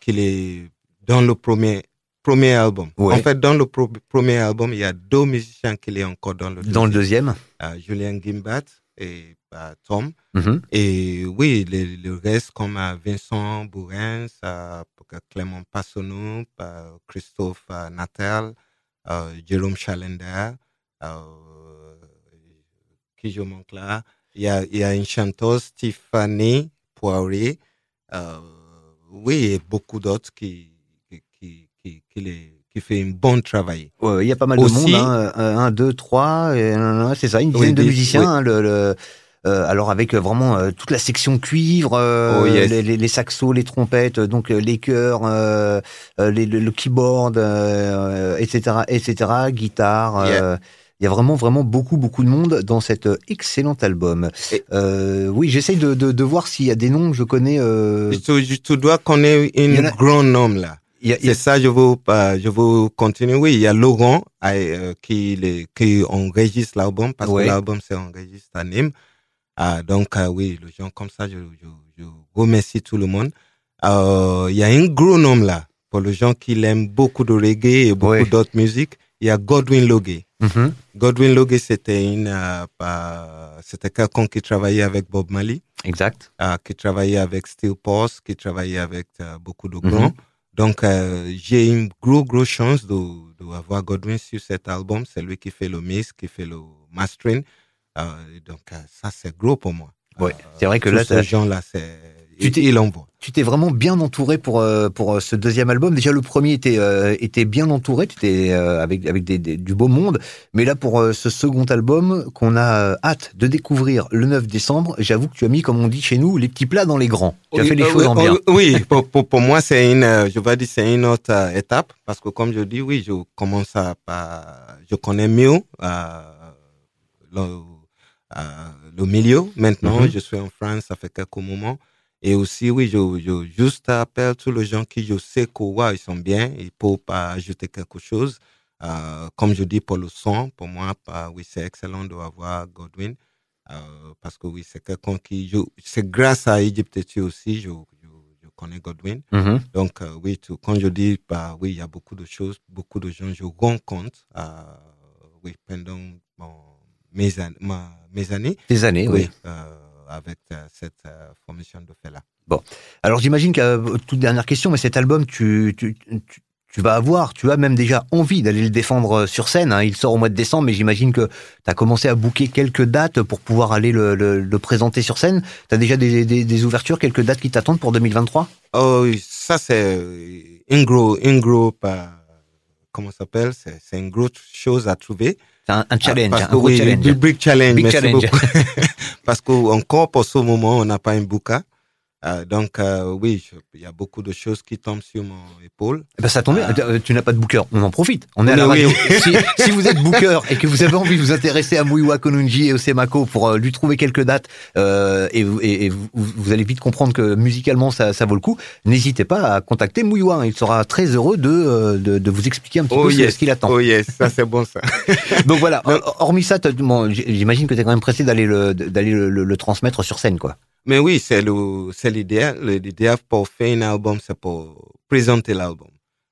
qu'il est dans le premier, premier album. Ouais. En fait, dans le pro- premier album, il y a deux musiciens qui est encore dans le dans le deuxième. deuxième. Euh, Julien Gimbat et euh, Tom. Mhm. Et oui, le, reste, comme euh, Vincent Bourrens, Clément Passonneau, euh, Christophe Natel, euh, Jérôme Chalender, qui je manque là? Il y a, il y a une chanteuse, Tiffany Poirier. Euh, oui, et beaucoup d'autres qui, qui, qui, qui, les- qui fait un bon travail. Ouais, Il y a pas mal de monde, hein. Un, deux, trois, c'est ça, une dizaine Oui, de musiciens. oui. hein, le, le- euh, alors avec euh, vraiment euh, toute la section cuivre, euh, Oh, yes. les, les, les saxos, les trompettes, euh, donc les chœurs, les- le, le keyboard, euh, etc., etc., guitare. euh, Yeah. Il y a vraiment, vraiment beaucoup, beaucoup de monde dans cet excellent album. Et- Euh, oui, j'essaye de, de, de voir s'il y a des noms que je connais. euh, Tu, tu dois connaître un a- grand nom là. Il y a- ça, je veux, je veux continuer. Oui, il y a Laurent euh, qui, les, qui enregistre l'album parce que l'album c'est enregistré à Nîmes. Ah, donc, euh, oui, les gens comme ça, je, je, je remercie tout le monde. Euh, il y a un gros nom là pour les gens qui aiment beaucoup de reggae et beaucoup d'autres musiques. Il y a Godwin Logue. Mhm. Godwin Logue, c'était une, euh, c'était quelqu'un qui travaillait avec Bob Marley Exact. euh, qui travaillait avec Steel Pulse, qui travaillait avec beaucoup de grands. Donc, euh, j'ai une gros, gros chance de, de avoir Godwin sur cet album. C'est lui qui fait le mix, qui fait le mastering. Euh, donc, euh, ça, c'est gros pour moi. Ouais, Euh, c'est vrai que là, c'est, Tu t'es- tu vraiment bien entouré pour euh, pour euh, ce deuxième album. Déjà le premier était euh, était bien entouré, tu étais euh, avec avec des, des- du beau monde, mais là pour euh, ce second album qu'on a hâte de découvrir le 9 décembre, j'avoue que tu as mis comme on dit chez nous les petits plats dans les grands. Tu as Oui, fait les choses en bien. Oui, pour, pour, pour moi, c'est une, je vais dire, c'est une autre étape parce que comme je dis, oui, je commence à, je connais mieux le, le milieu. Maintenant, Mhm. je suis en France, ça fait quelques moments. Et aussi, oui, je, je juste appelle tous les gens qui je sais que, ouais, ils sont bien, ils peuvent pas ajouter quelque chose. Euh, comme je dis pour le son, pour moi, bah, oui, c'est excellent d'avoir Godwin. Euh, parce que oui, c'est quelqu'un qui, c'est grâce à Egypte aussi, je, je, je connais Godwin. Mhm. Donc, euh, oui, tout, quand je dis, bah, oui, il y a beaucoup de choses, beaucoup de gens, je euh, oui, pendant bon, mes, an- ma- mes années, Des années, oui. oui, avec euh, cette euh, formation de fait là. Alors j'imagine que euh, toute dernière question, mais cet album, tu, tu, tu, tu vas avoir, tu as même déjà envie d'aller le défendre euh, sur scène. hein. Il sort au mois de décembre, mais j'imagine que tu as commencé à booker quelques dates pour pouvoir aller le, le, le présenter sur scène. Tu as déjà des, des, des ouvertures, quelques dates qui t'attendent pour 2023 Oh, ça, c'est euh, une gros, une gros, euh, comment ça s'appelle? C'est, une grosse chose à trouver. C'est un, un challenge, Parce un gros oui, challenge. Big, big challenge. Big merci challenge. beaucoup. Parce que encore pour ce moment, on n'a pas un bouquin. Euh, donc, euh, oui, il y a beaucoup de choses qui tombent sur mon épaule. Eh ben, ça tombe. Ah. Euh, Tu n'as pas de booker. On en profite. On est à la oui, radio. si, si vous êtes booker et que vous avez envie de vous intéresser à Muiwa Konunji et au Semako pour euh, lui trouver quelques dates euh, et, vous- et, et vous, vous allez vite comprendre que musicalement ça, ça vaut le coup, n'hésitez pas à contacter Muiwa. Il sera très heureux de, euh, de, de vous expliquer un petit Oh peu ce- yes. ce qu'il attend. Oh yes, ça c'est bon ça. Donc voilà. Hormis ça, bon, j'imagine que tu es quand même pressé d'aller le, d'aller le, le- le transmettre sur scène, quoi. Mais oui, c'est le, c'est l'idéal. L'idéal pour faire un album, c'est pour présenter l'album.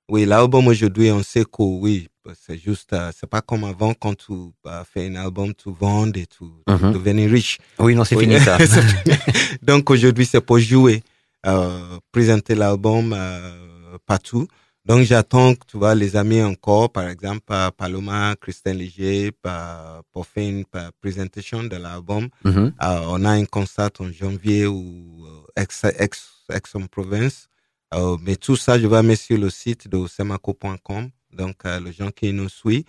Oui, l'album aujourd'hui, on sait que oui, c'est juste, euh, c'est pas comme avant quand tu euh, fais un album, tu vends et tu, tu Mhm. devenir riche. Oui, non, c'est Oui. fini ça. Donc aujourd'hui, c'est pour jouer, euh, présenter l'album euh, partout. Donc j'attends, tu vois, les amis encore, par exemple, euh, Paloma, Christian Léger, pa- pour faire une pa- présentation de l'album. Mhm. Euh, on a un concert en janvier ou euh, ex, ex, Aix-en-Provence. Euh, mais tout ça, je vais mettre sur le site de semaco.com. Donc, euh, les gens qui nous suivent,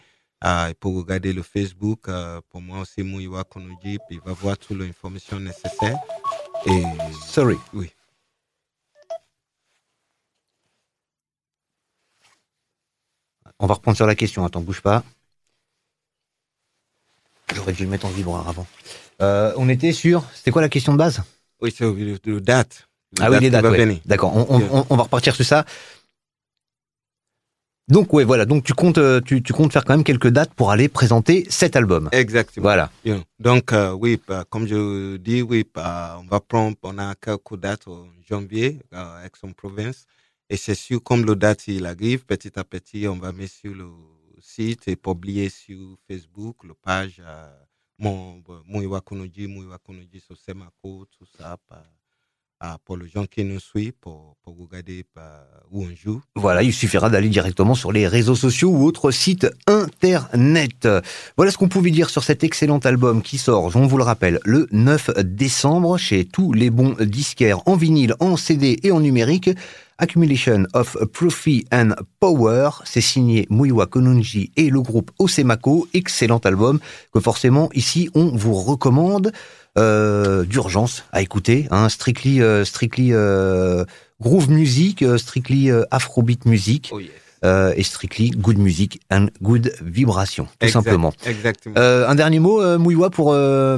euh, ils peuvent regarder le Facebook. euh, pour moi aussi, Mouiwa Konoji, il va voir toute l'information nécessaire. Et Sorry. oui. On va reprendre sur la question. Attends, bouge pas. J'aurais dû le mettre en vibreur avant. Euh, on était sur. C'était quoi la question de base? Oui, c'est le date. Ah oui, les dates. ouais. D'accord. On, va repartir sur ça. Donc ouais, voilà. Donc tu comptes, euh, tu, tu comptes faire quand même quelques dates pour aller présenter cet album. Exactement. Voilà. Yeah. Donc, euh, oui, bah, comme je dis, oui, bah, on va prendre, on a quelques dates en janvier à Aix-en-Provence. Et c'est sûr, comme le date, il arrive, petit à petit, on va mettre sur le site et publier sur Facebook, le page, euh, mon, Mouiwa Konoji, Mouiwa Konoji sur Semako, tout ça, ah, pour les gens qui nous suivent, pour, pour regarder où on joue. Voilà, il suffira d'aller directement sur les réseaux sociaux ou autres sites internet. Voilà ce qu'on pouvait dire sur cet excellent album qui sort, on vous le rappelle, le 9 décembre chez tous les bons disquaires en vinyle, en CD et en numérique. Accumulation of Profit and Power, c'est signé Muiwa Konunji et le groupe Osemako, excellent album que forcément ici on vous recommande euh, d'urgence à écouter, hein, strictly, euh, strictly euh, groove music, strictly afrobeat music Oh, euh, et strictly good music and good vibration, tout Exact- simplement. Exactement. Euh, un dernier mot, euh, Mouiwa, pour,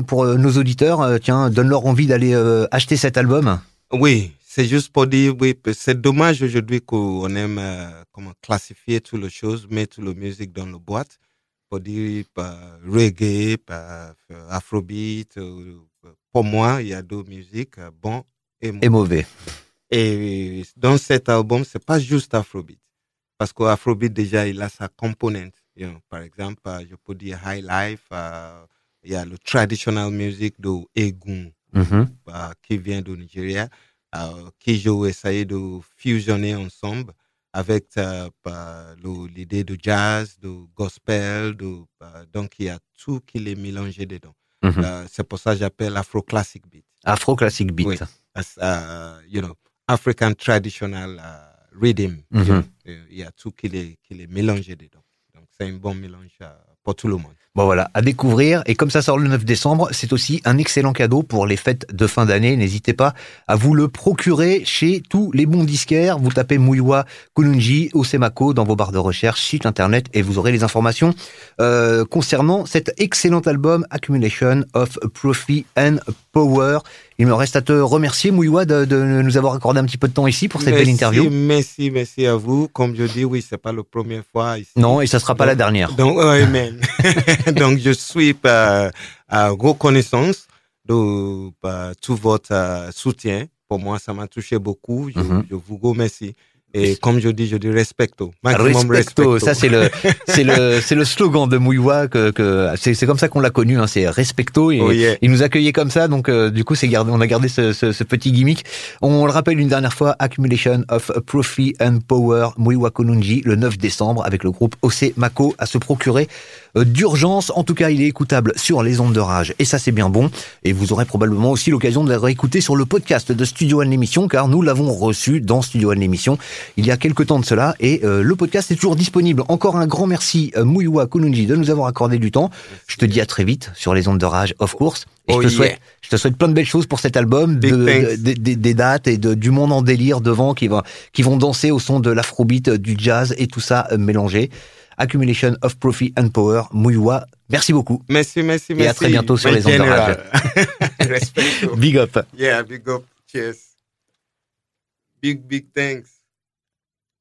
pour nos auditeurs. Tiens, donne-leur envie d'aller acheter cet album. Oui, c'est juste pour dire, oui, c'est dommage aujourd'hui qu'on aime euh, comment classifier toutes les choses, mettre toute la musique dans la boîte, pour dire par reggae, par euh, afrobeat. euh, pour moi, il y a deux musiques, bon et mauvais. Et mauvais. Et dans cet album, c'est pas juste Afrobeat. Parce qu'Afrobeat, déjà, il a sa. You know, par exemple, je peux dire High Life, euh, il y a le traditional music de Egun, Mhm. euh, qui vient du Nigeria, euh, qui j'ai essayé de fusionner ensemble avec euh, bah, l'idée de jazz, de gospel, de, bah, donc il y a tout qui est mélangé dedans. Mhm. Euh, c'est pour ça que j'appelle Afro Classic Beat. Afro Classic Beat. Oui. As, you know, African traditional uh, rhythm. Euh, Il y a tout qui est, qui est mélangé dedans. Donc c'est un bon mélange pour tout le monde. Bon voilà, à découvrir. Et comme ça sort le 9 décembre, c'est aussi un excellent cadeau pour les fêtes de fin d'année. N'hésitez pas à vous le procurer chez tous les bons disquaires. Vous tapez Muiwa Kununji Osemako dans vos barres de recherche, site internet, et vous aurez les informations euh, concernant cet excellent album Accumulation of Profit and Power. Il me reste à te remercier, Muiwa, de, de nous avoir accordé un petit peu de temps ici pour cette belle interview. Merci, merci à vous. Comme je dis, oui, c'est pas la première fois ici. Non, et ça sera pas Donc- la dernière. Donc, amen. Donc, je suis euh, à reconnaissance de euh, tout votre euh, soutien. Pour moi, ça m'a touché beaucoup. Je, Mhm. je vous remercie. Et comme je dis, je dis respecto. Maximum Respecto, respecto. ça c'est le c'est le c'est le slogan de Mouiwa que, que c'est c'est comme ça qu'on l'a connu hein, c'est respecto et Oh, yeah. il nous accueillait comme ça donc euh, du coup c'est gardé on a gardé ce, ce, ce petit gimmick on le rappelle une dernière fois accumulation of profit and power Mouiwa Konunji le 9 décembre avec le groupe OC Mako à se procurer d'urgence en tout cas il est écoutable sur les ondes de rage et ça c'est bien bon et vous aurez probablement aussi l'occasion de le réécouter sur le podcast de Studio One l'émission car nous l'avons reçu dans Studio One l'émission il y a quelques temps de cela. Et le podcast est toujours disponible. Encore un grand merci, Mouyoua Kulunji, de nous avoir accordé du temps. Je te dis à très vite sur les ondes de rage, of course. Et je, te souhaite, je te souhaite plein de belles choses pour cet album, de, des dates et de, du monde en délire devant qui, va, qui vont danser au son de l'afrobeat, du jazz et tout ça mélangé. Accumulation of Profit and Power, Mouyoua. Merci beaucoup. Merci, merci, merci. Et à très bientôt sur les ondes de big up. Yeah, big up. Cheers. Big, big thanks.